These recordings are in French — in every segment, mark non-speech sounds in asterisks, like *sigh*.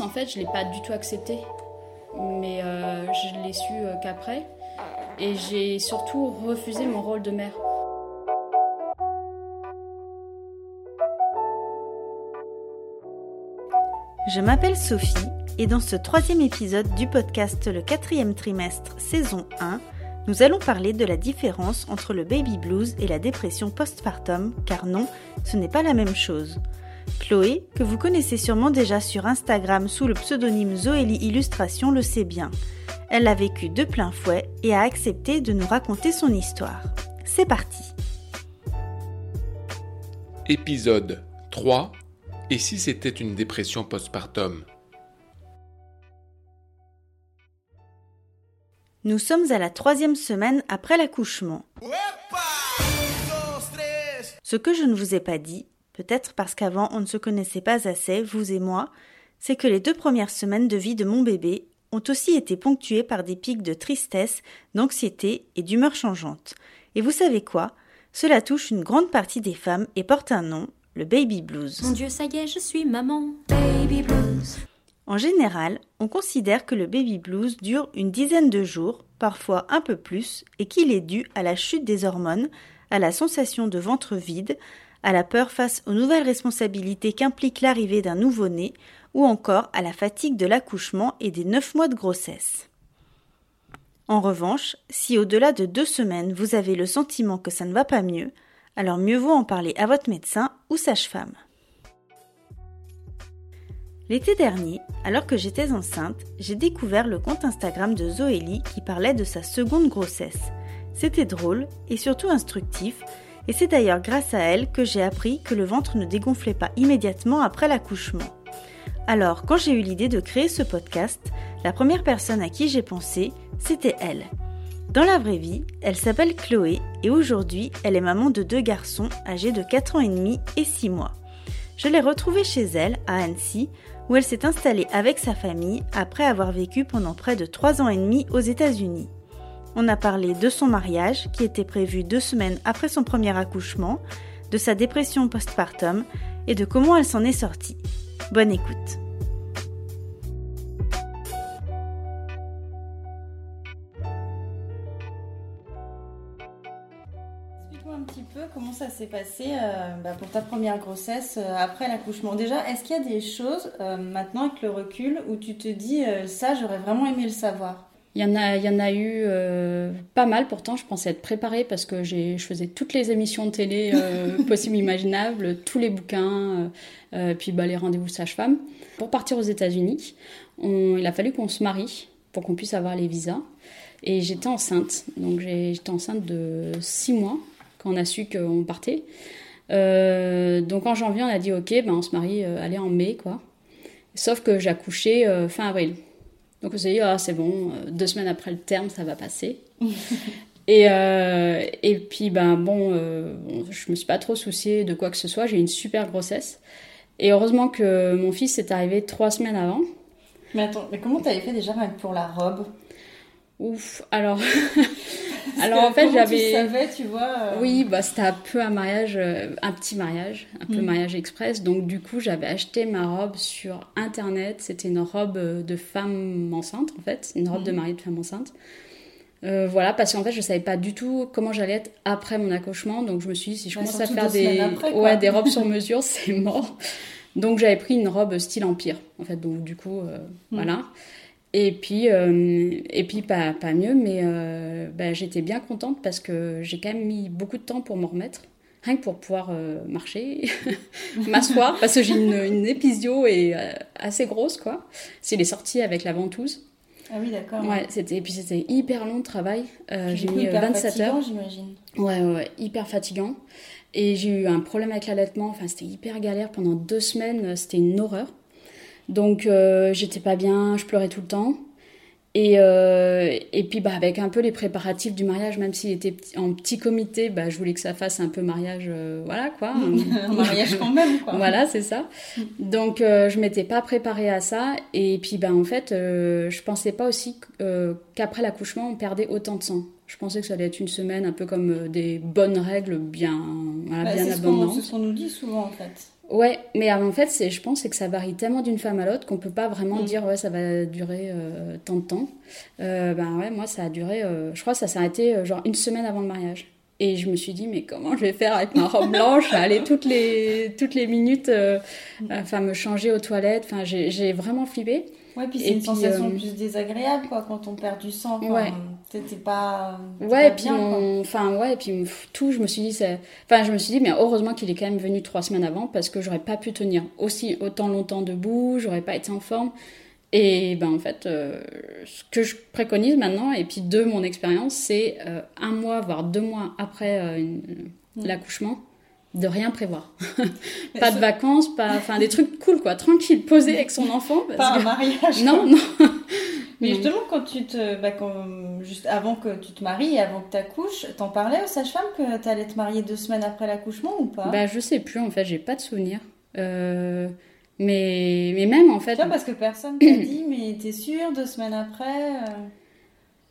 en fait, je l'ai pas du tout accepté. Mais je l'ai su qu'après. Et j'ai surtout refusé mon rôle de mère. Je m'appelle Sophie et dans ce troisième épisode du podcast Le quatrième trimestre saison 1, nous allons parler de la différence entre le baby blues et la dépression postpartum, car non, ce n'est pas la même chose. Chloé, que vous connaissez sûrement déjà sur Instagram sous le pseudonyme Zoélie Illustration, le sait bien. Elle l'a vécu de plein fouet et a accepté de nous raconter son histoire. C'est parti Épisode 3 Et si c'était une dépression postpartum? Nous sommes à la troisième semaine après l'accouchement. Ce que je ne vous ai pas dit, peut-être parce qu'avant on ne se connaissait pas assez, vous et moi, c'est que les deux premières semaines de vie de mon bébé ont aussi été ponctuées par des pics de tristesse, d'anxiété et d'humeur changeante. Et vous savez quoi? Cela touche une grande partie des femmes et porte un nom, le baby blues. Mon Dieu, ça y est, je suis maman. Baby blues. En général, on considère que le baby blues dure une dizaine de jours, parfois un peu plus, et qu'il est dû à la chute des hormones, à la sensation de ventre vide, à la peur face aux nouvelles responsabilités qu'implique l'arrivée d'un nouveau-né, ou encore à la fatigue de l'accouchement et des neuf mois de grossesse. En revanche, si au-delà de deux semaines vous avez le sentiment que ça ne va pas mieux, alors mieux vaut en parler à votre médecin ou sage-femme. L'été dernier, alors que j'étais enceinte, j'ai découvert le compte Instagram de Zoélie qui parlait de sa seconde grossesse. C'était drôle et surtout instructif, et c'est d'ailleurs grâce à elle que j'ai appris que le ventre ne dégonflait pas immédiatement après l'accouchement. Alors, quand j'ai eu l'idée de créer ce podcast, la première personne à qui j'ai pensé, c'était elle. Dans la vraie vie, elle s'appelle Chloé et aujourd'hui, elle est maman de deux garçons âgés de 4 ans et demi et 6 mois. Je l'ai retrouvée chez elle, à Annecy, où elle s'est installée avec sa famille après avoir vécu pendant près de 3 ans et demi aux États-Unis. On a parlé de son mariage, qui était prévu deux semaines après son premier accouchement, de sa dépression postpartum et de comment elle s'en est sortie. Bonne écoute. comment ça s'est passé euh, bah, pour ta première grossesse euh, après l'accouchement Déjà, est-ce qu'il y a des choses euh, maintenant avec le recul où tu te dis ça, j'aurais vraiment aimé le savoir? Il y, en a, il y en a eu pas mal, pourtant je pensais être préparée parce que je faisais toutes les émissions de télé *laughs* possibles, imaginables, tous les bouquins, puis bah, les rendez-vous sage-femme. Pour partir aux États-Unis, il a fallu qu'on se marie pour qu'on puisse avoir les visas. Et j'étais enceinte, donc j'étais enceinte de 6 mois quand on a su qu'on partait. Euh, donc en janvier, on a dit ok, ben on se marie, euh, allez en mai quoi. Sauf que euh, fin avril. Donc on s'est dit ah c'est bon, deux semaines après le terme, ça va passer. *laughs* et, et puis ben bon, je me suis pas trop souciée de quoi que ce soit. J'ai eu une super grossesse. Et heureusement que mon fils est arrivé trois semaines avant. Mais attends, mais comment t'avais fait déjà pour la robe? Ouf, alors *laughs* Alors en fait, j'avais. Tu savais, tu vois. Euh, oui, bah c'était un peu un mariage, euh, un petit mariage, un peu mm. mariage express. Donc du coup, j'avais acheté ma robe sur internet. C'était une robe euh, de femme enceinte en fait, une robe de mm. mariée de femme enceinte. voilà, parce qu'en fait, je savais pas du tout comment j'allais être après mon accouchement. Donc je me suis dit, si je bah, commence à faire des, ouais, des robes sur *laughs* mesure, c'est mort. Donc j'avais pris une robe style empire, en fait. Donc du coup, mm. voilà. Et puis, euh, et puis pas, pas mieux, mais euh, bah, j'étais bien contente parce que j'ai quand même mis beaucoup de temps pour m'en remettre, rien que pour pouvoir euh, marcher, *laughs* m'asseoir, parce que j'ai une, une épisio et assez grosse, quoi. C'est les sorties avec la ventouse. Ah oui, d'accord. Ouais, c'était, et puis c'était hyper long de travail. j'ai mis 27 heures. j'imagine. Ouais, ouais, hyper fatigant. Et j'ai eu un problème avec l'allaitement, enfin c'était hyper galère pendant deux semaines, c'était une horreur. Donc euh, j'étais pas bien, je pleurais tout le temps. Et, euh, et puis bah, avec un peu les préparatifs du mariage, même s'il était en petit comité, bah, je voulais que ça fasse un peu mariage, euh, voilà quoi. *laughs* un mariage quand même quoi. voilà, c'est ça. Donc je m'étais pas préparée à ça. Et puis bah, en fait, je pensais pas aussi qu'après l'accouchement, on perdait autant de sang. Je pensais que ça allait être une semaine un peu comme des bonnes règles bien, voilà, Bah, bien abondantes. c'est ce qu'on nous dit souvent en fait. Ouais, mais en fait, c'est, je pense que ça varie tellement d'une femme à l'autre qu'on peut pas vraiment Mm. dire ouais ça va durer euh, tant de temps. Euh, ben ouais, moi ça a duré, euh, je crois que ça s'est arrêté genre une semaine avant le mariage. Et je me suis dit mais comment je vais faire avec ma robe blanche, aller toutes les toutes les minutes, euh, enfin me changer aux toilettes. Enfin j'ai, j'ai vraiment flippé. Ouais, puis Et c'est une puis, sensation plus désagréable quoi quand on perd du sang. Ouais. T'es pas. Ouais, et puis mon- enfin ouais, et puis tout, je me suis dit, enfin je me suis dit, mais heureusement qu'il est quand même venu trois semaines avant parce que j'aurais pas pu tenir aussi autant longtemps debout, j'aurais pas été en forme. Et ben en fait, euh, ce que je préconise maintenant, et puis de mon expérience, c'est euh, un mois voire deux mois après euh, une- l'accouchement, de rien prévoir. *laughs* Pas de vacances, pas, enfin des trucs cool quoi, tranquille, posé avec son enfant. parce Pas un que- mariage. Non, non. *laughs* Mais Non. justement, quand tu te, bah, quand- juste avant que tu te maries avant que tu accouches, t'en parlais aux sages-femmes que t'allais te marier deux semaines après l'accouchement ou pas? Bah je sais plus en fait, j'ai pas de souvenir. Euh, mais mais même en fait, Tu vois, parce que personne t'a *clears throat* dit, mais t'es sûre deux semaines après euh,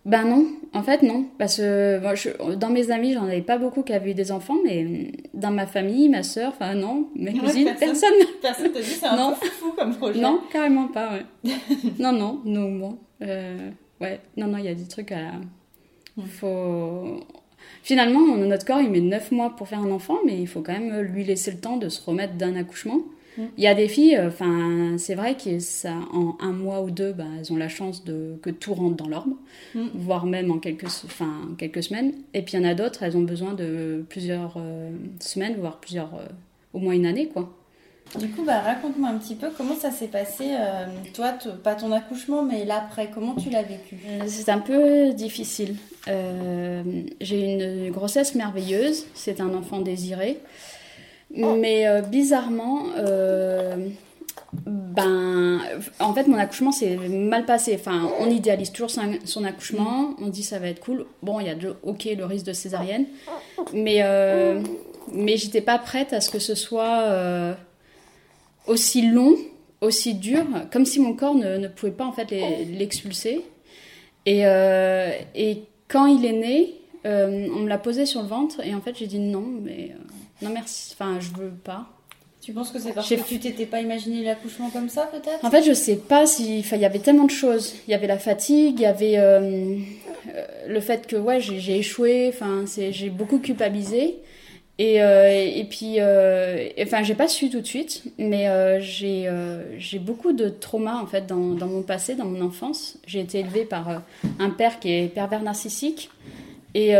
ben non, en fait non, parce que je- dans mes amis j'en avais pas beaucoup qui avaient eu des enfants, mais dans ma famille, ma sœur, enfin non, mes cousines, personne. personne. Personne t'a dit, c'est un *laughs* Non. peu fou comme projet. Non, carrément pas. Ouais. *laughs* non non, non bon, euh, ouais, non non, il y a des trucs à, faut. Finalement, notre corps, il met 9 mois pour faire un enfant, mais il faut quand même lui laisser le temps de se remettre d'un accouchement. Mm. Il y a des filles, euh, enfin, c'est vrai que ça, en un mois ou deux, bah, elles ont la chance de que tout rentre dans l'ordre, Mm. voire même en quelques, enfin, quelques semaines. Et puis il y en a d'autres, elles ont besoin de plusieurs euh, semaines, voire plusieurs, euh, au moins une année, quoi. Du coup, bah, raconte-moi un petit peu comment ça s'est passé, euh, toi, pas ton accouchement, mais l'après, comment tu l'as vécu? C'est un peu difficile. J'ai eu une grossesse merveilleuse, c'est un enfant désiré. Mais euh, bizarrement, euh, ben, en fait, mon accouchement s'est mal passé. Enfin, on idéalise toujours son, accouchement, on dit ça va être cool. Bon, il y a ok le risque de césarienne, mais, euh, mais j'étais pas prête à ce que ce soit euh, aussi long, aussi dur, comme si mon corps ne, ne pouvait pas en fait l'expulser. Et, et quand il est né, on me l'a posé sur le ventre et en fait j'ai dit non, mais non merci, enfin je veux pas. Tu penses que c'est parce que tu t'étais pas imaginé l'accouchement comme ça, peut-être? En fait, je sais pas si. Enfin, il y avait tellement de choses. Il y avait la fatigue, il y avait euh, euh, le fait que ouais, j'ai échoué. Enfin, j'ai beaucoup culpabilisé. Et, euh, et puis, euh, et- enfin, j'ai pas su tout de suite, mais j'ai beaucoup de traumas en fait dans, dans mon passé, dans mon enfance. J'ai été élevée par un père qui est pervers narcissique. Et,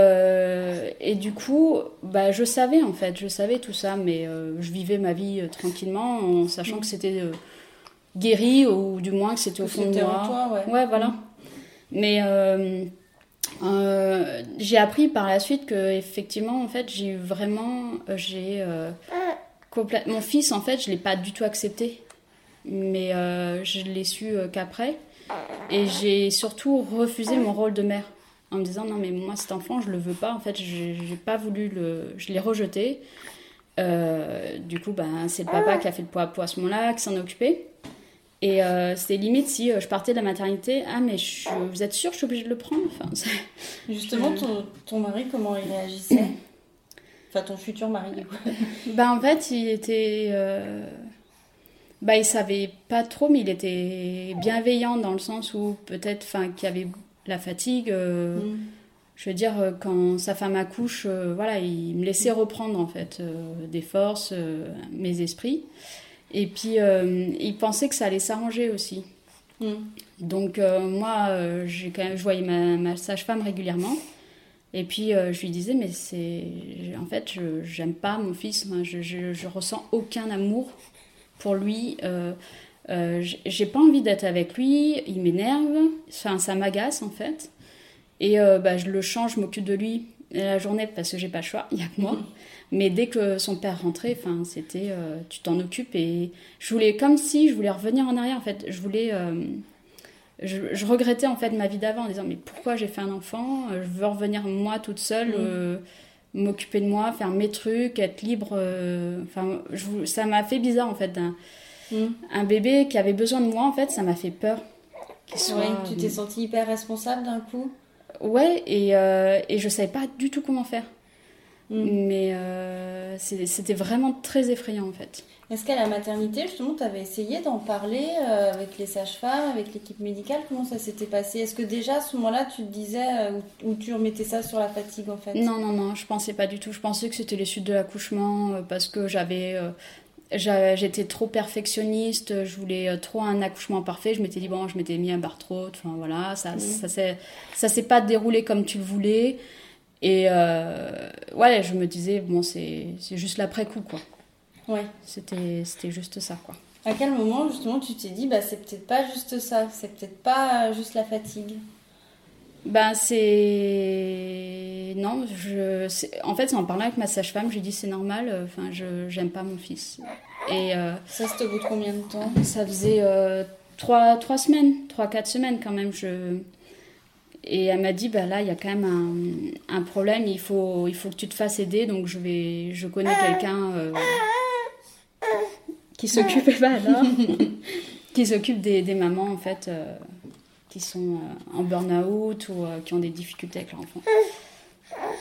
et du coup, bah, je savais en fait, je savais tout ça, mais euh, je vivais ma vie euh, tranquillement en sachant que c'était euh, guéri ou du moins que c'était au fond de moi. toi, ouais. Ouais, voilà. Mais euh, euh, j'ai appris par la suite que effectivement, en fait, j'ai vraiment, j'ai euh, complè- mon fils, en fait, je l'ai pas du tout accepté, mais je l'ai su qu'après, et j'ai surtout refusé mon rôle de mère en me disant non mais moi cet enfant je le veux pas. En fait j'ai pas voulu le je l'ai rejeté. Euh, du coup ben c'est le papa qui a fait le poids à poids à ce moment-là qui s'en est occupé. Et euh, c'était limite si euh, je partais de la maternité ah mais je, vous êtes sûr que je suis obligée de le prendre? Enfin, Justement, ton, ton mari, comment il réagissait? Enfin, ton futur mari, du coup. *laughs* Ben, en fait, il était. euh, Bah, il savait pas trop, mais il était bienveillant dans le sens où peut-être enfin, qu'il y avait la fatigue. euh, Mm. Je veux dire, euh, quand sa femme accouche, euh, voilà, il me laissait reprendre en fait des forces, mes esprits. Et puis, il pensait que ça allait s'arranger aussi. Mm. Donc moi, j'ai quand même, je voyais ma, ma sage-femme régulièrement. Et puis euh, je lui disais, mais c'est... En fait, je j'aime pas mon fils. Je, je, je ressens aucun amour pour lui. Euh, euh, j'ai- pas envie d'être avec lui. Il m'énerve. Enfin, ça m'agace en fait. Et euh, bah, je le change, je m'occupe de lui la journée parce que j'ai pas le choix, il y a que moi. *laughs* Mais dès que son père rentrait, enfin, c'était euh, tu t'en occupes et je voulais comme si je voulais revenir en arrière en fait. Je voulais je, je regrettais en fait ma vie d'avant en disant mais pourquoi j'ai fait un enfant Je veux revenir moi toute seule, m'occuper de moi, faire mes trucs, être libre. Enfin, je- ça m'a fait bizarre en fait d'un Mm. un bébé qui avait besoin de moi en fait, ça m'a fait peur. soit- Ouais, tu t'es sentie hyper responsable d'un coup ouais, et, euh, et je savais pas du tout comment faire. Mm. Mais euh, c'était vraiment très effrayant en fait. Est-ce qu'à la maternité, justement, tu avais essayé d'en parler euh, avec les sages-femmes, avec l'équipe médicale? Comment ça s'était passé? Est-ce que déjà à ce moment-là, tu te disais, euh, ou ou tu remettais ça sur la fatigue en fait? Non, non, non, je pensais pas du tout. Je pensais que c'était les suites de l'accouchement euh, parce que j'avais. J'étais trop perfectionniste, je voulais euh, trop un accouchement parfait. Je m'étais dit, bon, je m'étais mis un barreau, enfin voilà, ça, ça s'est ça s'est pas déroulé comme tu le voulais. Et euh, ouais, je me disais, bon, c'est c'est juste l'après-coup, quoi. Ouais. C'était c'était juste ça, quoi. À quel moment, justement, tu t'es dit, bah, c'est peut-être pas juste ça, c'est peut-être pas euh, juste la fatigue? Ben, c'est. Non, je. En fait, en parlant avec ma sage-femme, j'ai dit, c'est normal, euh, enfin, je j'aime pas mon fils. Et. euh, Ça, c'était au bout de combien de temps? Ça faisait euh, trois, trois semaines, trois, quatre semaines quand même. Je... Et elle m'a dit, bah là, il y a quand même un, un problème, il faut, il faut que tu te fasses aider. Donc je vais, je connais quelqu'un euh, qui s'occupe, bah *laughs* alors, qui s'occupe des, des mamans en fait, qui sont en burn-out ou euh, qui ont des difficultés avec leur enfant.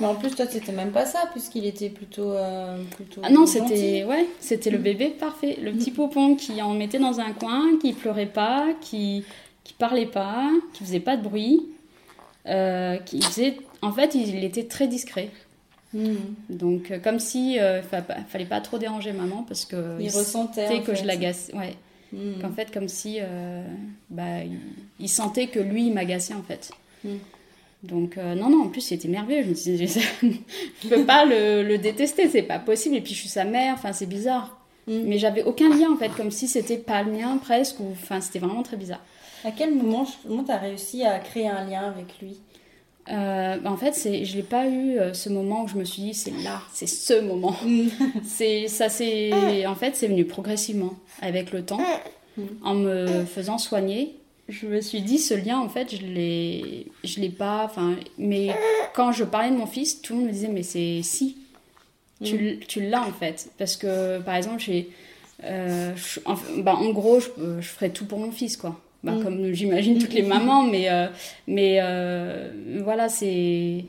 Mais en plus, toi, c'était même pas ça, puisqu'il était plutôt. euh, plutôt Ah non, c'était ouais, c'était le bébé parfait, le petit poupon qui en mettait dans un coin, qui pleurait pas, qui qui parlait pas, qui faisait pas de bruit, euh, qui faisait en fait, il était très discret. Mhm. Donc comme si euh, fa- fallait pas trop déranger maman parce que Il ressentait. sentait en que je l'agaçais. Ouais. Mhm. Qu'en fait comme si euh, bah il, il sentait que lui il m'agaçait en fait. Mm. Donc euh, non non en plus il était merveilleux. Je me disais *laughs* je peux pas le, le détester c'est pas possible et puis je suis sa mère enfin c'est bizarre. Mhm. Mais j'avais aucun lien en fait comme si c'était pas le mien presque ou enfin c'était vraiment très bizarre. À quel moment, justement, t'as réussi à créer un lien avec lui? Euh, en fait, je l'ai pas eu euh, ce moment où je me suis dit c'est là, c'est ce moment. *laughs* c'est ça, c'est en fait c'est venu progressivement avec le temps, en me faisant soigner. Je me suis dit ce lien en fait je l'ai, je l'ai pas. Enfin, mais quand je parlais de mon fils, tout le monde me disait mais c'est si, tu, tu l'as en fait parce que par exemple j'ai, euh, en, bah, en gros je, je ferais tout pour mon fils quoi. Bah, Mm. Comme j'imagine toutes les mamans, mais euh, mais euh, voilà, c'est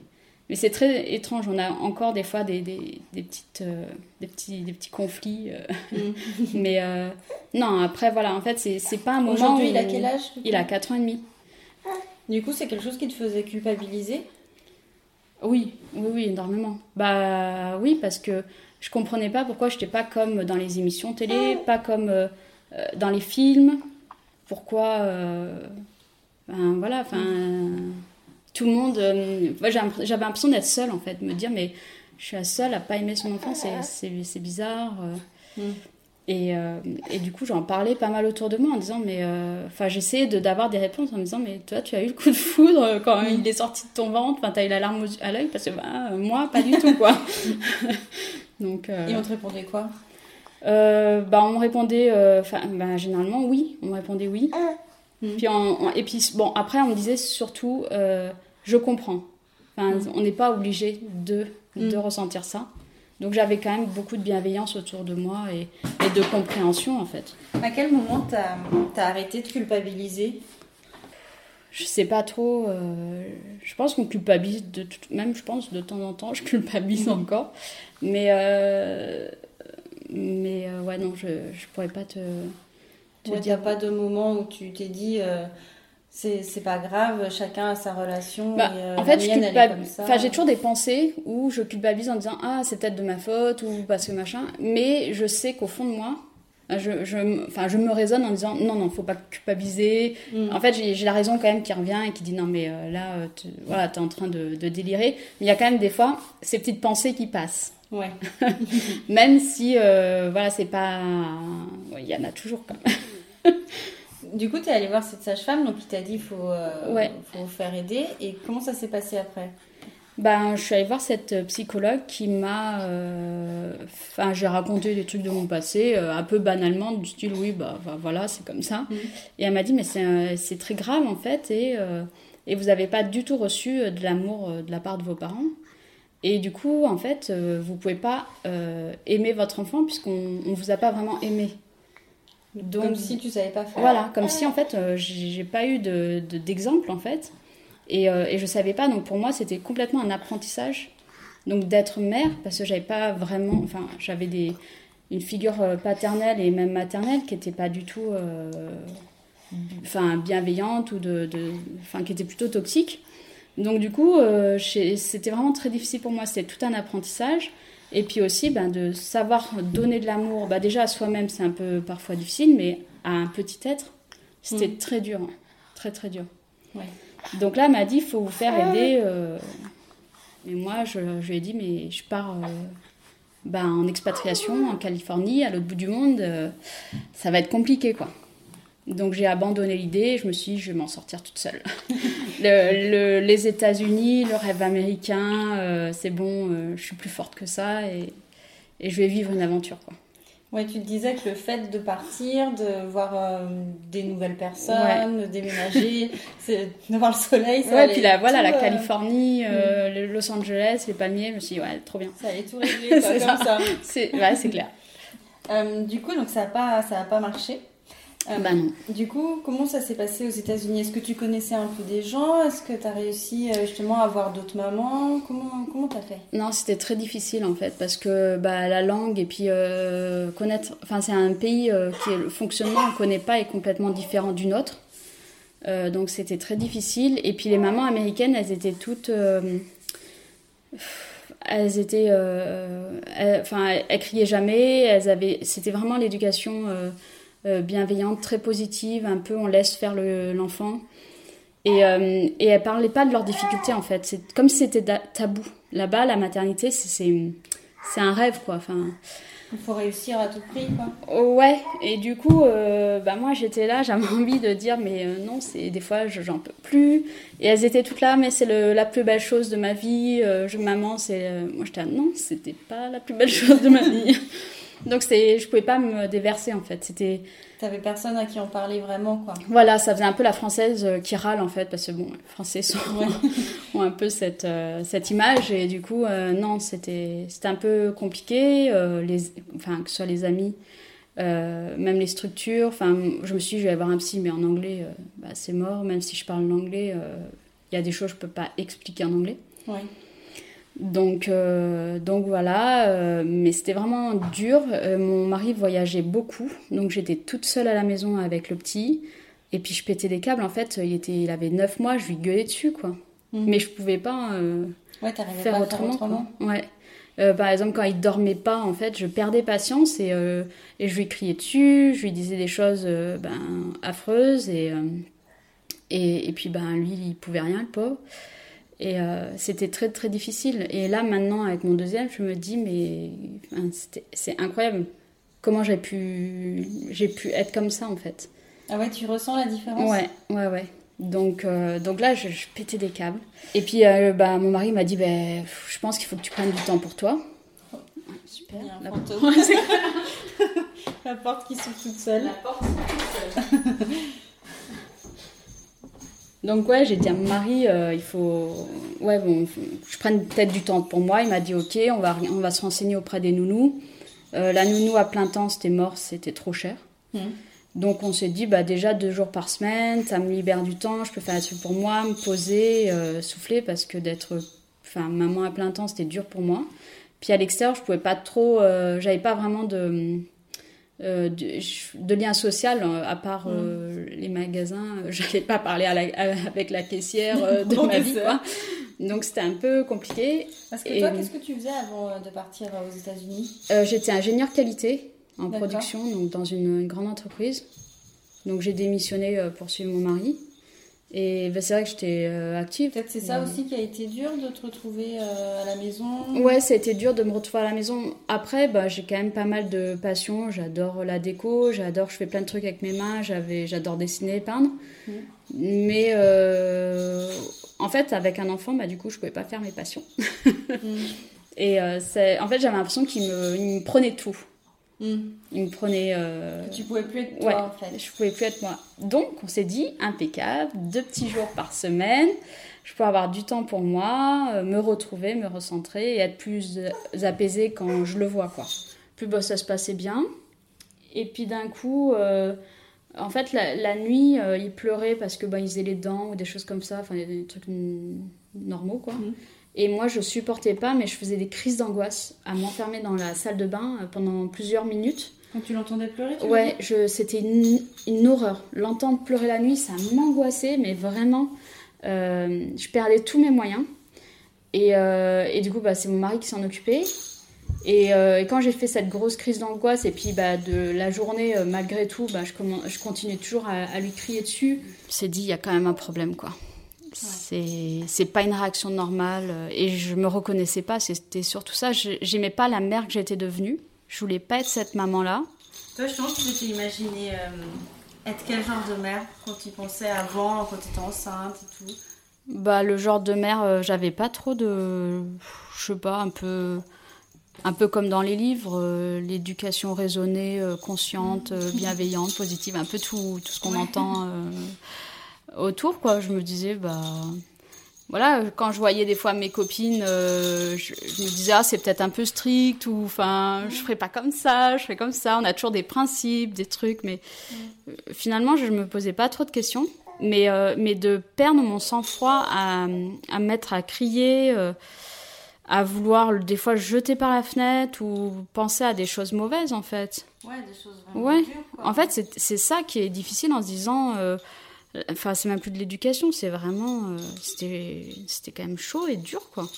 mais c'est très étrange. On a encore des fois des, des, des petites euh, des petits des petits conflits. euh. *laughs* mais non, après voilà, en fait, c'est pas un moment Aujourd'hui, il a quel âge il a 4 ans et demi. Du coup, c'est quelque chose qui te faisait culpabiliser? Oui, oui, oui, énormément. Bah oui, parce que je comprenais pas pourquoi je n'étais pas comme dans les émissions télé, pas comme dans les films. Pourquoi, euh, ben, voilà, enfin, tout le monde. euh, J'avais l'impression d'être seule en fait, me dire mais je suis la seule à pas aimer son enfant, c'est- c'est c'est bizarre. euh. Mm. Et, euh, et du coup, j'en parlais pas mal autour de moi en disant, mais. euh, Enfin, j'essayais de- d'avoir des réponses en me disant, mais toi, tu as eu le coup de foudre quand il est sorti de ton ventre, enfin, t'as eu la larme aux- à l'œil, parce que bah, euh, moi, pas du tout, quoi. *laughs* Donc. euh, Et on te répondait quoi? Euh, bah, on me répondait, euh, enfin, bah, généralement, oui, on répondait oui. Mm. Puis on- on- et puis, bon, après, on me disait surtout, euh, je comprends. Enfin, on n'est pas obligé de, de Mm. ressentir ça. Donc j'avais quand même beaucoup de bienveillance autour de moi et, et de compréhension en fait. À quel moment t'as as arrêté de culpabiliser? Je sais pas trop. euh, je pense qu'on culpabilise de tout- même je pense de temps en temps. Je culpabilise encore, mais euh, mais euh, ouais non je je pourrais pas te, te Ouais, dire. T'as pas de moment où tu t'es dit euh, c'est pas grave, chacun a sa relation. Bah, et, euh, en fait, j'ai toujours des pensées où je culpabilise en disant ah c'est peut-être de ma faute ou parce que machin, mais je sais qu'au fond de moi, je, je, enfin, je me raisonne en disant non non faut pas culpabiliser. Mm. En fait j'ai la raison quand même qui revient et qui dit non mais euh, là euh, tu, voilà t'es en train de, de délirer, mais il y a quand même des fois ces petites pensées qui passent, Ouais. *laughs* même si euh, voilà c'est pas, ouais, il y en a toujours quand même. *laughs* Du coup, t'es allé voir cette sage-femme, donc il t'a dit faut, euh, Ouais. faut vous faire aider. Et comment ça s'est passé après? Ben, je suis allée voir cette psychologue qui m'a. euh, Enfin, j'ai raconté des trucs de mon passé, euh, un peu banalement, du style oui, bah, voilà, c'est comme ça. Mhm. Et elle m'a dit, mais c'est c'est très grave en fait, et, euh, et vous n'avez pas du tout reçu de l'amour de la part de vos parents? Et du coup, en fait, euh, vous pouvez pas euh, aimer votre enfant puisqu'on ne vous a pas vraiment aimé. Donc, Comme si tu savais pas faire. voilà, comme si en fait, euh, j'ai pas eu de- de- d'exemple en fait. Et, et je savais pas, donc pour moi, c'était complètement un apprentissage. Donc d'être mère, parce que j'avais pas vraiment. Enfin, j'avais des, une figure paternelle et même maternelle qui était pas du tout. euh, enfin, bienveillante ou de, de- enfin, qui était plutôt toxique. Donc du coup, euh, c'était vraiment très difficile pour moi. C'était tout un apprentissage. Et puis aussi, ben, de savoir donner de l'amour. Bah, déjà à soi-même, c'est un peu parfois difficile, mais à un petit être, c'était Mm. très dur, hein. très très dur. Ouais. Donc là, elle m'a dit, il faut vous faire aider. euh, Et moi, je, je lui ai dit, mais je pars euh, ben, en expatriation en Californie, à l'autre bout du monde. euh, ça va être compliqué, quoi. Donc j'ai abandonné l'idée, je me suis dit, je vais m'en sortir toute seule. *laughs* Le- le- les États-Unis, le rêve américain, euh, c'est bon, euh, je suis plus forte que ça et, et je vais vivre une aventure. Quoi. Ouais, tu te disais que le fait de partir, de voir euh, des nouvelles personnes, de déménager, *laughs* de voir le soleil, ça Ouais, puis là, voilà, la Californie, le Los Angeles, les palmiers, je me suis dit, ouais, trop bien. Ça allait tout régler, quoi, *laughs* comme ça. C'est ouais, c'est clair. Du coup, donc ça n'a pas, ça a pas marché. Euh, Bah non. Du coup, comment ça s'est passé aux États-Unis? Est-ce que tu connaissais un peu des gens? Est-ce que tu as réussi euh, justement à voir d'autres mamans? Comment comment t'as fait? Non, c'était très difficile en fait parce que bah, la langue et puis euh, connaître. Enfin, c'est un pays euh, qui est le fonctionnement on connaît pas est complètement différent du nôtre. Donc c'était très difficile. Et puis les mamans américaines, elles étaient toutes. elles étaient. elles- Enfin, elles, elles criaient jamais. Elles avaient. C'était vraiment l'éducation bienveillante, très positive. Un peu, on laisse faire le- l'enfant. Et, euh, et elles parlaient pas de leurs difficultés en fait. C'est comme si c'était tabou. Là-bas, la maternité, c'est- c'est un rêve quoi. Enfin, Il faut réussir à tout prix, quoi. ouais. Et du coup, euh, bah moi j'étais là, j'avais *laughs* envie de dire mais euh, non, c'est des fois je- j'en peux plus. Et elles étaient toutes là, mais c'est le- la plus belle chose de ma vie. Euh, je maman, c'est euh, moi j'étais là, non, c'était pas la plus belle *laughs* chose de ma vie. Donc c'est, je pouvais pas me déverser en fait. C'était T'avais personne à qui en parler vraiment, quoi. voilà, ça faisait un peu la française euh, qui râle en fait, parce que bon, les Français sont, Ouais. *laughs* ont un peu cette, euh, cette image, et du coup, euh, non, c'était c'était un peu compliqué, euh, les, enfin, que ce soit les amis, même les structures, enfin, je me suis dit, je vais avoir un psy, mais en anglais, bah, c'est mort, même si je parle l'anglais, il y a des choses que je peux pas expliquer en anglais. Ouais. Donc, euh, donc voilà, euh, mais c'était vraiment dur. Euh, mon mari voyageait beaucoup, donc j'étais toute seule à la maison avec le petit. Et puis je pétais des câbles, en fait, il, était, il avait 9 mois, je lui gueulais dessus, quoi. Mhm. Mais je pouvais pas Ouais, faire pas autrement. faire autrement. quoi. Ouais. Par exemple, quand il dormait pas, en fait, je perdais patience et, et je lui criais dessus, je lui disais des choses ben, affreuses et, et, et puis ben, lui, il pouvait rien, le pauvre. Et euh, c'était très très difficile. Et là, maintenant, avec mon deuxième, je me dis, mais enfin, c'est incroyable comment j'ai pu, j'ai pu être comme ça, en fait. Ah ouais, tu ressens la différence? Ouais, ouais, ouais. Donc, euh, donc là, je, je pétais des câbles. Et puis, euh, bah, mon mari m'a dit, ben, je pense qu'il faut que tu prennes du temps pour toi. Super. Il y a un La- fantôme. Ouais, *laughs* c'est- La porte qui s'ouvre toute seule. *laughs* Donc ouais, j'ai dit à mon mari, euh, il faut, ouais bon, je prenne peut-être du temps pour moi. Il m'a dit ok, on va, on va se renseigner auprès des nounous. Euh, la nounou à plein temps, c'était mort, c'était trop cher. Mhm. Donc on s'est dit bah déjà deux jours par semaine, ça me libère du temps, je peux faire un truc pour moi, me poser, euh, souffler parce que d'être, enfin maman à plein temps, c'était dur pour moi. Puis à l'extérieur, je pouvais pas trop, j'avais pas vraiment de euh, de, de lien social, euh, à part euh, les magasins, euh, *laughs* j'allais pas parler à la- à- avec la caissière *laughs* de ma vie, quoi. Donc c'était un peu compliqué. Parce que Et- toi, qu'est-ce que tu faisais avant de partir aux États-Unis? J'étais ingénieur qualité en production, donc dans une, une grande entreprise. Donc j'ai démissionné pour suivre mon mari. Et ben, c'est vrai que j'étais euh, active. Peut-être c'est ça Euh, aussi qui a été dur de te retrouver euh, à la maison? Ouais, ça a été dur de me retrouver à la maison. Après, bah, j'ai quand même pas mal de passion. J'adore la déco, j'adore, je fais plein de trucs avec mes mains. J'avais, j'adore dessiner, peindre. Mhm. Mais euh, en fait, avec un enfant, bah, du coup, je pouvais pas faire mes passions. Mm. *laughs* Et c'est, en fait, j'avais l'impression qu'il me, il me prenait tout. Il me prenait. euh, tu pouvais plus être toi Ouais, en fait. je pouvais plus être moi. Donc, on s'est dit, impeccable, deux petits jours par semaine. Je peux avoir du temps pour moi, euh, me retrouver, me recentrer et être plus euh, apaisée quand je le vois, quoi. Plus bah, ça se passait bien. Et puis d'un coup, euh, En fait, la, la nuit, euh, il pleurait parce que bah, il faisait les dents ou des choses comme ça, enfin des trucs normaux quoi. Mhm. Et moi, je supportais pas, mais je faisais des crises d'angoisse à m'enfermer dans la salle de bain euh, pendant plusieurs minutes. Quand tu l'entendais pleurer, tu Ouais, je, c'était une, une horreur. L'entendre pleurer la nuit, ça m'angoissait, mais vraiment, euh, je perdais tous mes moyens. Et, euh, et du coup, bah, c'est mon mari qui s'en occupait. Et, euh, et quand j'ai fait cette grosse crise d'angoisse, et puis bah, de la journée, malgré tout, bah, je, commen- je continuais toujours à, à lui crier dessus. C'est dit, il y a quand même un problème, quoi. C'est, pas une réaction normale. euh, Et je me reconnaissais pas, c'était surtout ça. J'aimais pas la mère que j'étais devenue. Je voulais pas être cette maman-là. Toi, je pense que tu t'es imaginé euh, être quel genre de mère quand tu pensais avant, quand tu étais enceinte et tout? Bah, le genre de mère, euh, j'avais pas trop de. Je sais pas, un peu. Un peu comme dans les livres, euh, l'éducation raisonnée, consciente, *laughs* bienveillante, positive, un peu tout, tout ce qu'on entend autour, quoi. Je me disais, bah. Voilà, quand je voyais des fois mes copines, euh, je, je me disais, ah, c'est peut-être un peu strict, ou enfin, je ferais pas comme ça, je ferais comme ça. On a toujours des principes, des trucs, mais euh, finalement, je me posais pas trop de questions. Mais, euh, mais de perdre mon sang-froid à, à me mettre à crier, euh, à vouloir des fois jeter par la fenêtre ou penser à des choses mauvaises, en fait. Ouais, des choses vraiment Ouais. dures, quoi. En fait, c'est c'est ça qui est difficile en se disant. euh, Enfin, c'est même plus de l'éducation, c'est vraiment. euh, C'était c'était quand même chaud et dur, quoi.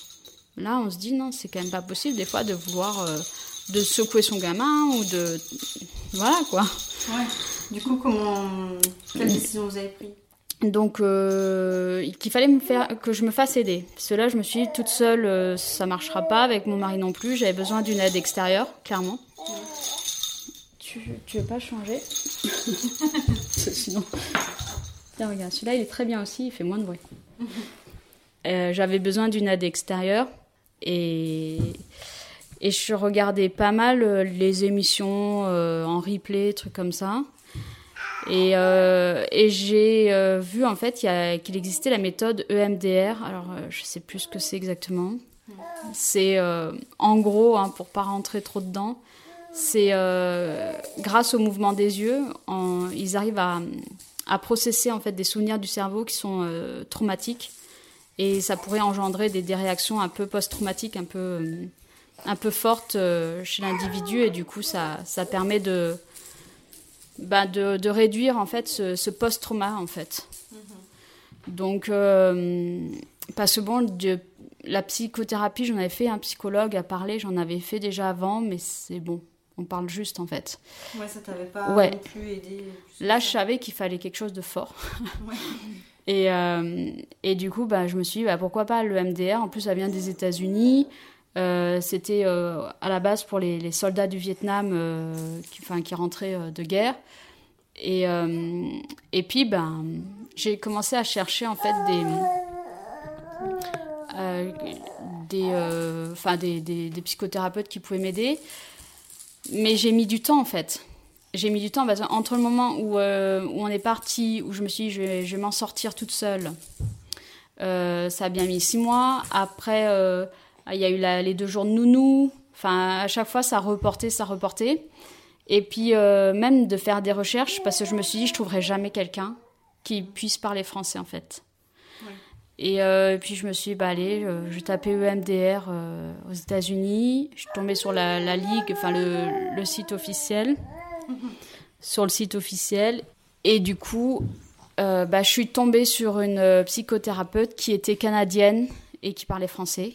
Là, on se dit, non, c'est quand même pas possible, des fois, de vouloir. euh, de secouer son gamin ou de. Voilà, quoi. Ouais. Du coup, comment... quelle décision vous avez prise? Donc, euh, qu'il fallait me faire, que je me fasse aider. Parce que là, je me suis dit, toute seule, euh, ça marchera pas, avec mon mari non plus. J'avais besoin d'une aide extérieure, clairement. Tu, tu veux pas changer? *laughs* Sinon. Tiens, regarde, celui-là, il est très bien aussi, il fait moins de bruit. *laughs* Euh, J'avais besoin d'une aide extérieure et, et je regardais pas mal euh, les émissions euh, en replay, trucs comme ça. Et, et j'ai vu en fait qu'il existait la méthode EMDR. Alors je sais plus ce que c'est exactement. C'est en gros, hein, pour pas rentrer trop dedans, c'est grâce au mouvement des yeux, ils arrivent à, à processer en fait des souvenirs du cerveau qui sont euh, traumatiques. Et ça pourrait engendrer des, des réactions un peu post-traumatiques, un peu euh, un peu fortes euh, chez l'individu. Et du coup ça ça permet de bah, de, de réduire en fait ce, ce post-trauma en fait. Donc euh, parce que bon, de- la psychothérapie, j'en avais fait un psychologue à parler, j'en avais fait déjà avant, mais c'est bon, on parle juste en fait. Ouais, ça t'avait pas Ouais. non plus aidé Là, je savais qu'il fallait quelque chose de fort. *laughs* Ouais. *laughs* Et, euh, et du coup, bah, je me suis dit, bah, pourquoi pas le MDR En plus, ça vient des États-Unis. Euh, C'était euh, à la base pour les, les soldats du Vietnam qui, qui rentraient de guerre. Et, et puis, ben, j'ai commencé à chercher en fait des, des, des, des psychothérapeutes qui pouvaient m'aider. Mais j'ai mis du temps en fait. J'ai mis du temps parce qu'entre le moment où, euh, où on est parti, où je me suis dit je vais, m'en sortir toute seule, euh, ça a bien mis six mois. Après, euh, il y a eu les deux jours de nounou. Enfin, à chaque fois, ça reportait, ça reportait. Et puis, même de faire des recherches, parce que je me suis dit, je trouverai jamais quelqu'un qui puisse parler français, en fait. Euh, et puis, je me suis dit, bah, allez, euh, je tapais EMDR euh, aux États-Unis. Je suis tombée sur la, ligue, enfin, le, site officiel. Sur le site officiel. Et du coup, bah, je suis tombée sur une psychothérapeute qui était canadienne et qui parlait français.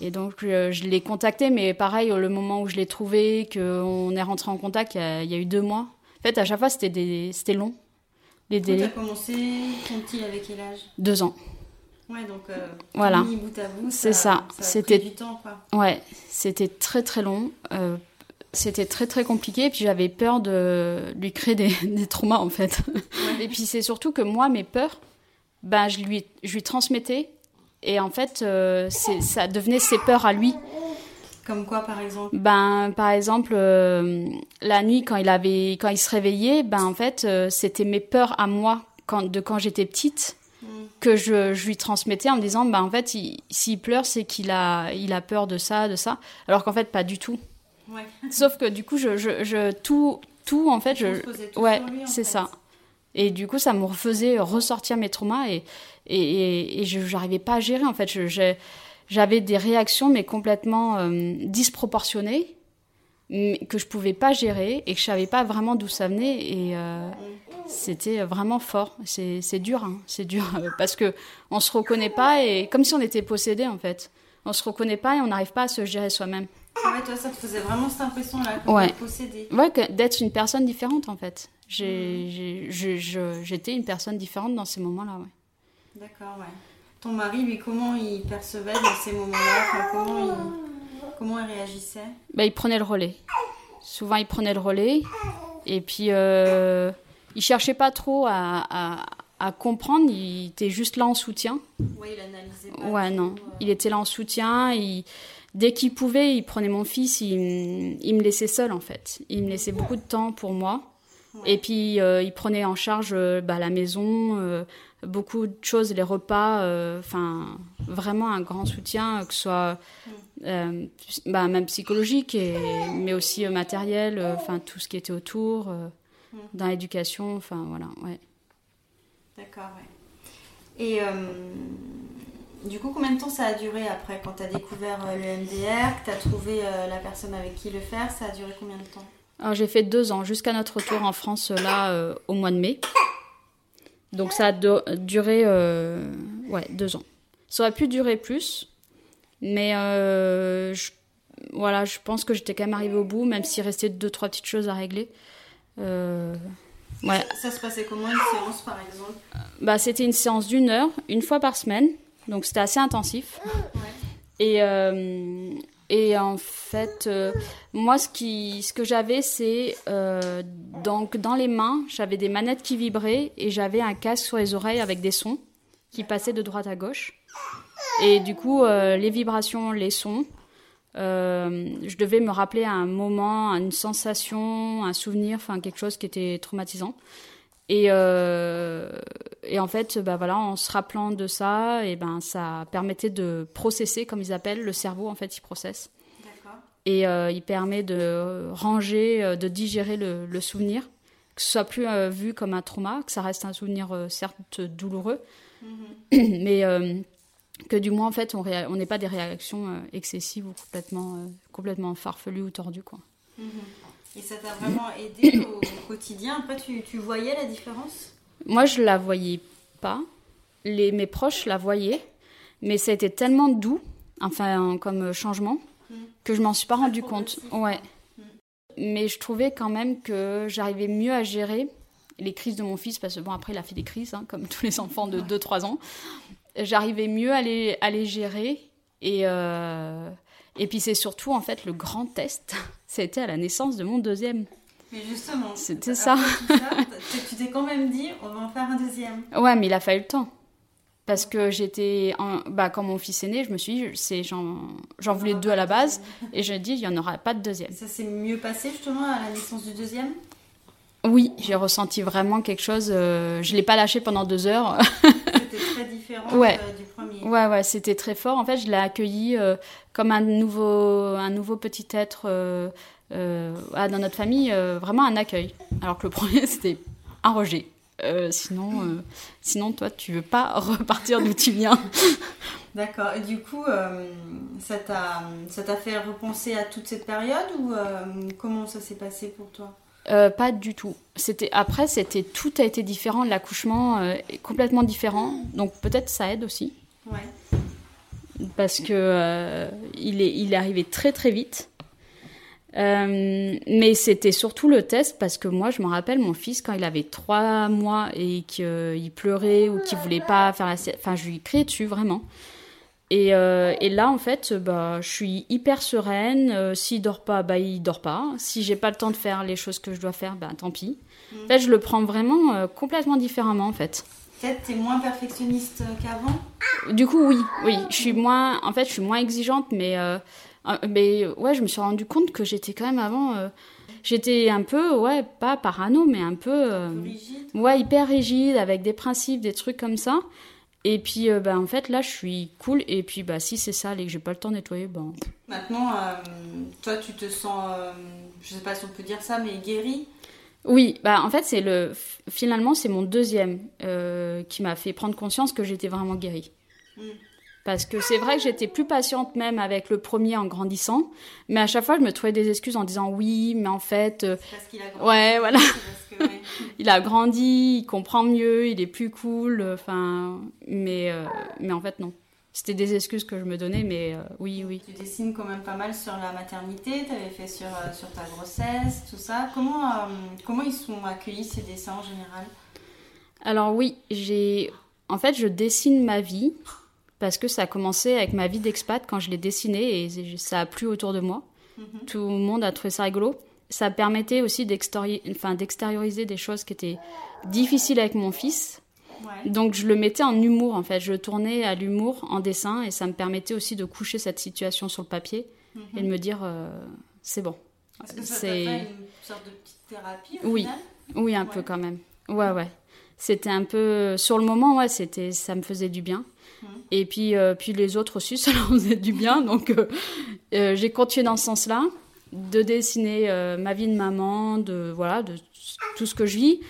Et donc, je l'ai contactée, mais pareil, le moment où je l'ai trouvée, qu'on est rentré en contact, il y, a, eu deux mois. En fait, à chaque fois, c'était long, les Quand t'as délais. commencé, ton petit avait quel âge Deux ans. Ouais, donc euh, Voilà. bout à bout, C'est ça. a C'était- du temps, quoi. Ouais, c'était très très long. Euh, c'était très très compliqué. Et puis j'avais peur de lui créer des, *laughs* des traumas en fait. Et puis c'est surtout que moi, mes peurs, ben, je, lui, je lui transmettais. Et en fait, euh, ça devenait ses peurs à lui. Comme quoi, par exemple Ben, par exemple, euh, la nuit, quand il, avait, quand il se réveillait, ben, en fait, euh, c'était mes peurs à moi quand, de quand j'étais petite Mm. que je, je lui transmettais en me disant, ben, en fait, il- s'il pleure, c'est qu'il a, il a peur de ça, de ça. Alors qu'en fait, pas du tout. Ouais. *laughs* Sauf que du coup, je, je, je- tout, tout, en fait, je, tout ouais, c'est ça. Et du coup, ça me refaisait ressortir mes traumas et, et, et, et je n'arrivais pas à gérer. En fait, je- j'avais des réactions, mais complètement euh, disproportionnées, que je pouvais pas gérer et que je savais pas vraiment d'où ça venait. Et euh, c'était vraiment fort. C'est c'est dur, hein. c'est dur euh, parce que on se reconnaît pas et comme si on était possédé en fait. On se reconnaît pas et on n'arrive pas à se gérer soi-même. Ah ouais, toi, ça te faisait vraiment cette impression-là, comme Ouais. possédé. Ouais, d'être une personne différente en fait. Je- J'étais une personne différente dans ces moments-là. Ouais. D'accord, ouais. Ton mari, lui, comment il percevait dans ces moments-là? Enfin, comment, il... comment il réagissait? Bah, il prenait le relais. Souvent, il prenait le relais. Et puis, euh, il cherchait pas trop à, à- à comprendre. Il était juste là en soutien. Ouais, il analysait pas. Ouais, non. euh. Il était là en soutien. Il- Dès qu'il pouvait, il prenait mon fils. Il, me laissait seul, en fait. Il me laissait beaucoup de temps pour moi. Ouais. Et puis, euh, il prenait en charge euh, bah, la maison, euh, beaucoup de choses, les repas. euh, Enfin, vraiment un grand soutien, que ce soit euh, bah, même psychologique, et, mais aussi euh, matériel, enfin, tout ce qui était autour, euh, dans l'éducation. Enfin, voilà, ouais. D'accord, ouais. Et du coup, combien de temps ça a duré après quand tu as découvert le MDR, que tu as trouvé la personne avec qui le faire Ça a duré combien de temps? Alors j'ai fait deux ans jusqu'à notre retour en France là au mois de mai. Donc ça a do- duré euh, ouais deux ans. Ça aurait pu durer plus, mais euh, je, voilà, je pense que j'étais quand même arrivée au bout, même s'il restait deux trois petites choses à régler. Euh, ouais, Ça se passait comment une séance par exemple? Bah c'était une séance d'une heure, une fois par semaine, donc c'était assez intensif. Et, euh, et en fait, euh, moi, ce, que j'avais, c'est euh, donc dans les mains, j'avais des manettes qui vibraient et j'avais un casque sur les oreilles avec des sons qui passaient de droite à gauche. Et du coup, euh, les vibrations, les sons, je devais me rappeler à un moment, une sensation, un souvenir, enfin quelque chose qui était traumatisant. Et, euh, et en fait, bah voilà, en se rappelant de ça, et ben ça permettait de processer, comme ils appellent, le cerveau en fait, il processe. Et euh, il permet de ranger, euh, de digérer le, le souvenir, que ce soit plus euh, vu comme un trauma, que ça reste un souvenir certes douloureux, mais euh, que du moins en fait on réa- n'ait pas des réactions excessives ou complètement, complètement farfelues ou tordues quoi. Et ça t'a vraiment aidé au *coughs* quotidien Après, tu, tu voyais la différence? Moi, je la voyais pas. Les, mes proches la voyaient, mais ça a été tellement doux, enfin, comme changement, que je m'en suis pas Très rendu compte. Ouais. Mais je trouvais quand même que j'arrivais mieux à gérer les crises de mon fils, parce que bon, après, il a fait des crises, hein, comme *laughs* tous les enfants de 2-3 ans. J'arrivais mieux à les, à les gérer. Et, euh, et puis, c'est surtout, en fait, le grand test. C'était à la naissance de mon deuxième. Mais justement, C'était ça. *laughs* tu t'es quand même dit, on va en faire un deuxième. Ouais, mais il a fallu le temps. Parce que j'étais. en- Bah, quand mon fils est né, je me suis dit, j'en, j'en voulais deux à la base. Et je dis, il n'y en aura pas de deuxième. Ça s'est mieux passé justement à la naissance du deuxième? Oui, j'ai ressenti vraiment quelque chose. euh, je ne l'ai pas lâché pendant deux heures. C'était très *laughs* différent Ouais. euh, du premier. ouais, ouais, c'était très fort. En fait, je l'ai accueilli euh, comme un nouveau, un nouveau petit être euh, ah, dans notre famille, vraiment un accueil. Alors que le premier, *laughs* c'était un rejet. Sinon, sinon, toi, tu veux pas *laughs* repartir d'où tu viens. D'accord. Et du coup, ça t'a ça t'a fait repenser à toute cette période ou comment ça s'est passé pour toi? Euh, pas du tout. C'était après, c'était tout a été différent. L'accouchement euh, est complètement différent. Donc peut-être ça aide aussi Ouais. parce que euh, il est il est arrivé très très vite. Mais c'était surtout le test parce que moi je me rappelle mon fils quand il avait trois mois et qu'il pleurait ou qu'il voulait pas faire la enfin je lui criais dessus vraiment. Et, euh, et là en fait bah je suis hyper sereine. Euh, S'il dort pas bah il dort pas. Si j'ai pas le temps de faire les choses que je dois faire bah tant pis. En fait je le prends vraiment euh, complètement différemment en fait. Peut-être t'es moins perfectionniste qu'avant? Du coup, oui, oui, je suis moins, en fait, je suis moins exigeante, mais, euh, mais ouais, je me suis rendu compte que j'étais quand même avant, j'étais un peu, ouais, pas parano, mais un peu, rigide ouais, hyper rigide, avec des principes, des trucs comme ça. Et puis, euh, bah, en fait, là, je suis cool. Et puis, bah, si c'est sale et que j'ai pas le temps de nettoyer, ben. Maintenant, euh, toi, tu te sens, euh, je sais pas si on peut dire ça, mais guéri? Oui, bah, en fait, c'est le. Finalement, c'est mon deuxième euh, qui m'a fait prendre conscience que j'étais vraiment guérie. Mm. Parce que c'est vrai que j'étais plus patiente même avec le premier en grandissant, mais à chaque fois je me trouvais des excuses en disant oui, mais en fait, euh, parce qu'il a grandi. Ouais, voilà. c'est parce que, ouais. *laughs* il a grandi, il comprend mieux, il est plus cool, euh, enfin, mais euh, mais en fait non. C'était des excuses que je me donnais, mais euh, oui, oui. Tu dessines quand même pas mal sur la maternité, tu avais fait sur, euh, sur ta grossesse, tout ça. Comment, comment ils sont accueillis ces dessins en général? Alors oui, j'ai, en fait, je dessine ma vie parce que ça a commencé avec ma vie d'expat quand je l'ai dessinée et ça a plu autour de moi. Mhm. Tout le monde a trouvé ça rigolo. Ça permettait aussi d'extérioriser des choses qui étaient difficiles avec mon fils. Ouais. Donc je le mettais en humour en fait. Je tournais à l'humour en dessin et ça me permettait aussi de coucher cette situation sur le papier et de me dire euh, c'est bon. C'est- une sorte de petite thérapie au Oui. final Oui, un Ouais. peu quand même. Ouais, ouais. C'était un peu sur le moment, ouais, c'était ça me faisait du bien. Mhm. Et puis euh, puis les autres aussi, *laughs* ça leur faisait du bien. Donc euh, euh, j'ai continué dans ce sens-là, de dessiner ma vie de maman, de voilà, de tout ce que je vis.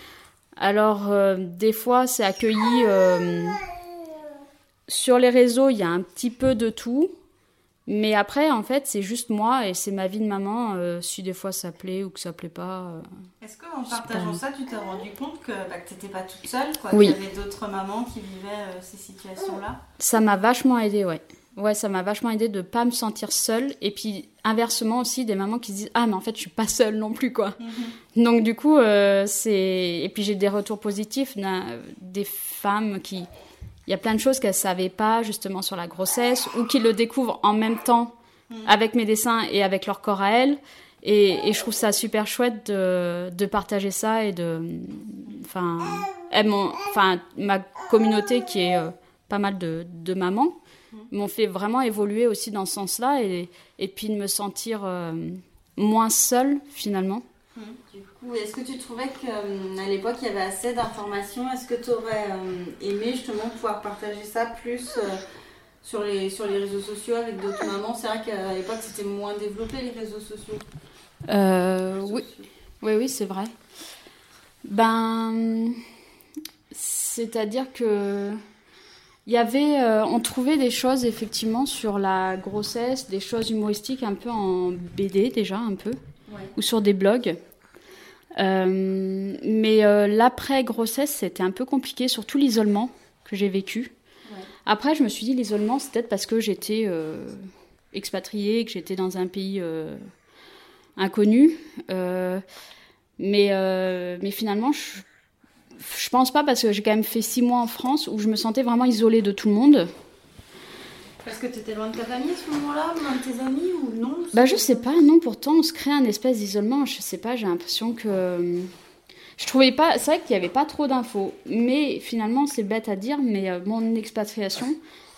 Alors des fois, c'est accueilli sur les réseaux, il y a un petit peu de tout. Mais après, en fait, c'est juste moi et c'est ma vie de maman. euh, si des fois ça plaît ou que ça plaît pas, euh, Est-ce qu'en partageant ça, tu t'es rendu compte que, bah, que tu n'étais pas toute seule quoi, Oui. Qu'il y avait d'autres mamans qui vivaient euh, ces situations-là? Ça m'a vachement aidé, ouais. Ouais, ça m'a vachement aidé de pas me sentir seule. Et puis, inversement aussi, des mamans qui se disent Ah, mais en fait, je suis pas seule non plus, quoi. Donc, du coup, c'est. Et puis, j'ai des retours positifs des femmes qui. Il y a plein de choses qu'elles savaient pas, justement, sur la grossesse, ou qui le découvrent en même temps avec mes dessins et avec leur corps à elles. Et, et je trouve ça super chouette de, de partager ça et de. Enfin, enfin, ma communauté qui est euh, pas mal de, de mamans m'ont fait vraiment évoluer aussi dans ce sens-là et, et puis de me sentir euh, moins seule finalement. Du coup, est-ce que tu trouvais qu'à l'époque il y avait assez d'informations? Est-ce que tu aurais aimé justement pouvoir partager ça plus euh, sur, les, sur les réseaux sociaux avec d'autres mamans? C'est vrai qu'à l'époque c'était moins développé les réseaux sociaux. Euh, oui, oui, oui, c'est vrai. Ben, c'est-à-dire que il y avait, euh, on trouvait des choses effectivement sur la grossesse, des choses humoristiques un peu en BD déjà un peu, Ouais. ou sur des blogs. Euh, mais euh, l'après grossesse, c'était un peu compliqué, surtout l'isolement que j'ai vécu. Ouais. Après, je me suis dit l'isolement, c'est peut-être parce que j'étais euh, expatriée, que j'étais dans un pays euh, inconnu. Mais, mais finalement, je, je pense pas parce que j'ai quand même fait six mois en France où je me sentais vraiment isolée de tout le monde. Parce que tu étais loin de ta famille à ce moment-là, loin de tes amis ou non Bah je sais pas, non, pourtant on se crée un espèce d'isolement, je sais pas, j'ai l'impression que... Je trouvais pas, c'est vrai qu'il y avait pas trop d'infos, mais finalement c'est bête à dire, mais euh, mon expatriation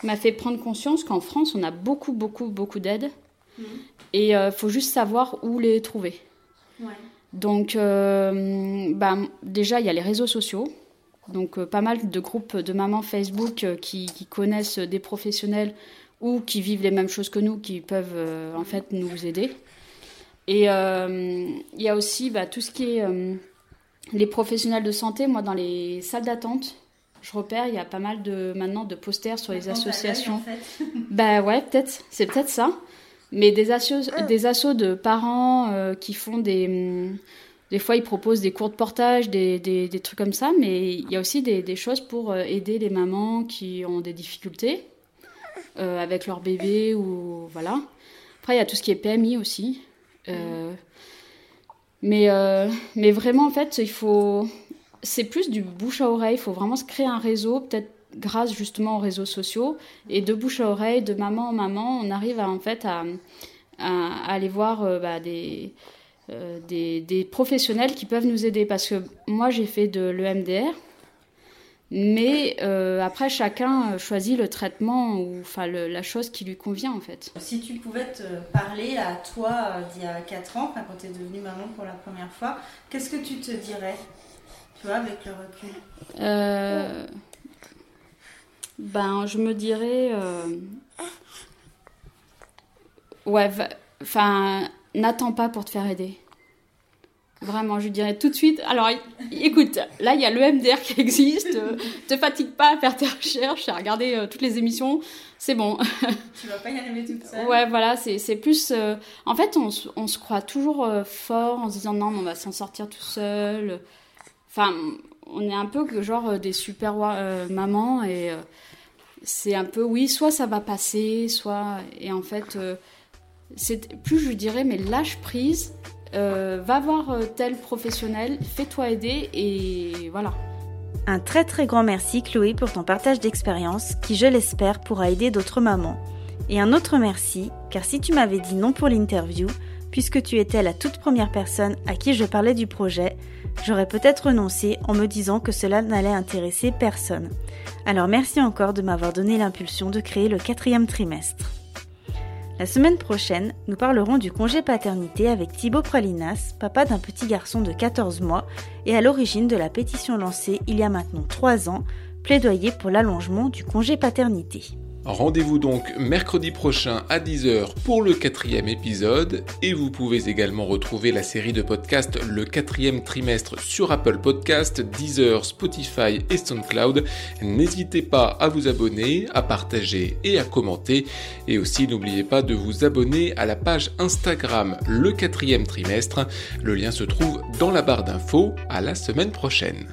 m'a fait prendre conscience qu'en France on a beaucoup, beaucoup, beaucoup d'aides, Mhm. et il faut juste savoir où les trouver. Ouais. Donc, euh, bah, déjà, il y a les réseaux sociaux. Donc, euh, pas mal de groupes de mamans Facebook euh, qui, qui connaissent des professionnels ou qui vivent les mêmes choses que nous, qui peuvent euh, en fait nous aider. Et il y a aussi bah, tout ce qui est les professionnels de santé. Moi, dans les salles d'attente, je repère, il y a pas mal de maintenant de posters sur les l'œil, associations. en fait. *laughs* Bah ouais, peut-être, c'est peut-être ça. Mais des assos, des assos de parents euh, qui font des. Des fois, ils proposent des cours de portage, des, des, trucs comme ça, mais il y a aussi des, des choses pour euh, aider les mamans qui ont des difficultés euh, avec leur bébé ou voilà. Après, il y a tout ce qui est PMI aussi. Euh, mais, mais vraiment, en fait, il faut. C'est plus du bouche à oreille. Il faut vraiment se créer un réseau, peut-être grâce justement aux réseaux sociaux. Et de bouche à oreille, de maman en maman, on arrive à, en fait à, à- aller voir bah, des, euh, des, des professionnels qui peuvent nous aider. Parce que moi, j'ai fait de l'EMDR. Mais euh, après, chacun euh, choisit le traitement ou enfin le- la chose qui lui convient en fait. Si tu pouvais te parler à toi d'il y a 4 ans, quand tu es devenue maman pour la première fois, qu'est-ce que tu te dirais Tu vois, avec le recul? Euh, Ben, je me dirais. Ouais, enfin, n'attends pas pour te faire aider. Vraiment, je dirais tout de suite. Alors, écoute, là, il y a le MDR qui existe. euh, te fatigue pas à faire tes recherches, à regarder euh, toutes les émissions. C'est bon. *laughs* Tu vas pas y arriver toute seule. Ouais, voilà, c'est plus. euh, En fait, on, se- on se croit toujours euh, fort en se disant non, mais on va s'en sortir tout seul. Enfin, on est un peu genre des super mamans et c'est un peu oui, soit ça va passer, soit. Et en fait, c'est plus je dirais, mais lâche prise. Euh, va voir euh, tel professionnel, fais-toi aider et voilà. Un très très grand merci Chloé pour ton partage d'expérience qui, je l'espère, pourra aider d'autres mamans. Et un autre merci, car si tu m'avais dit non pour l'interview, puisque tu étais la toute première personne à qui je parlais du projet, j'aurais peut-être renoncé en me disant que cela n'allait intéresser personne. Alors merci encore de m'avoir donné l'impulsion de créer le quatrième trimestre. La semaine prochaine, nous parlerons du congé paternité avec Thibaut Pralinas, papa d'un petit garçon de 14 mois et à l'origine de la pétition lancée il y a maintenant 3 ans, plaidoyer pour l'allongement du congé paternité. Rendez-vous donc mercredi prochain à 10h pour le quatrième épisode et vous pouvez également retrouver la série de podcasts le quatrième trimestre sur Apple Podcast, Deezer, Spotify et SoundCloud. N'hésitez pas à vous abonner, à partager et à commenter et aussi n'oubliez pas de vous abonner à la page Instagram le quatrième trimestre. Le lien se trouve dans la barre d'infos. À la semaine prochaine.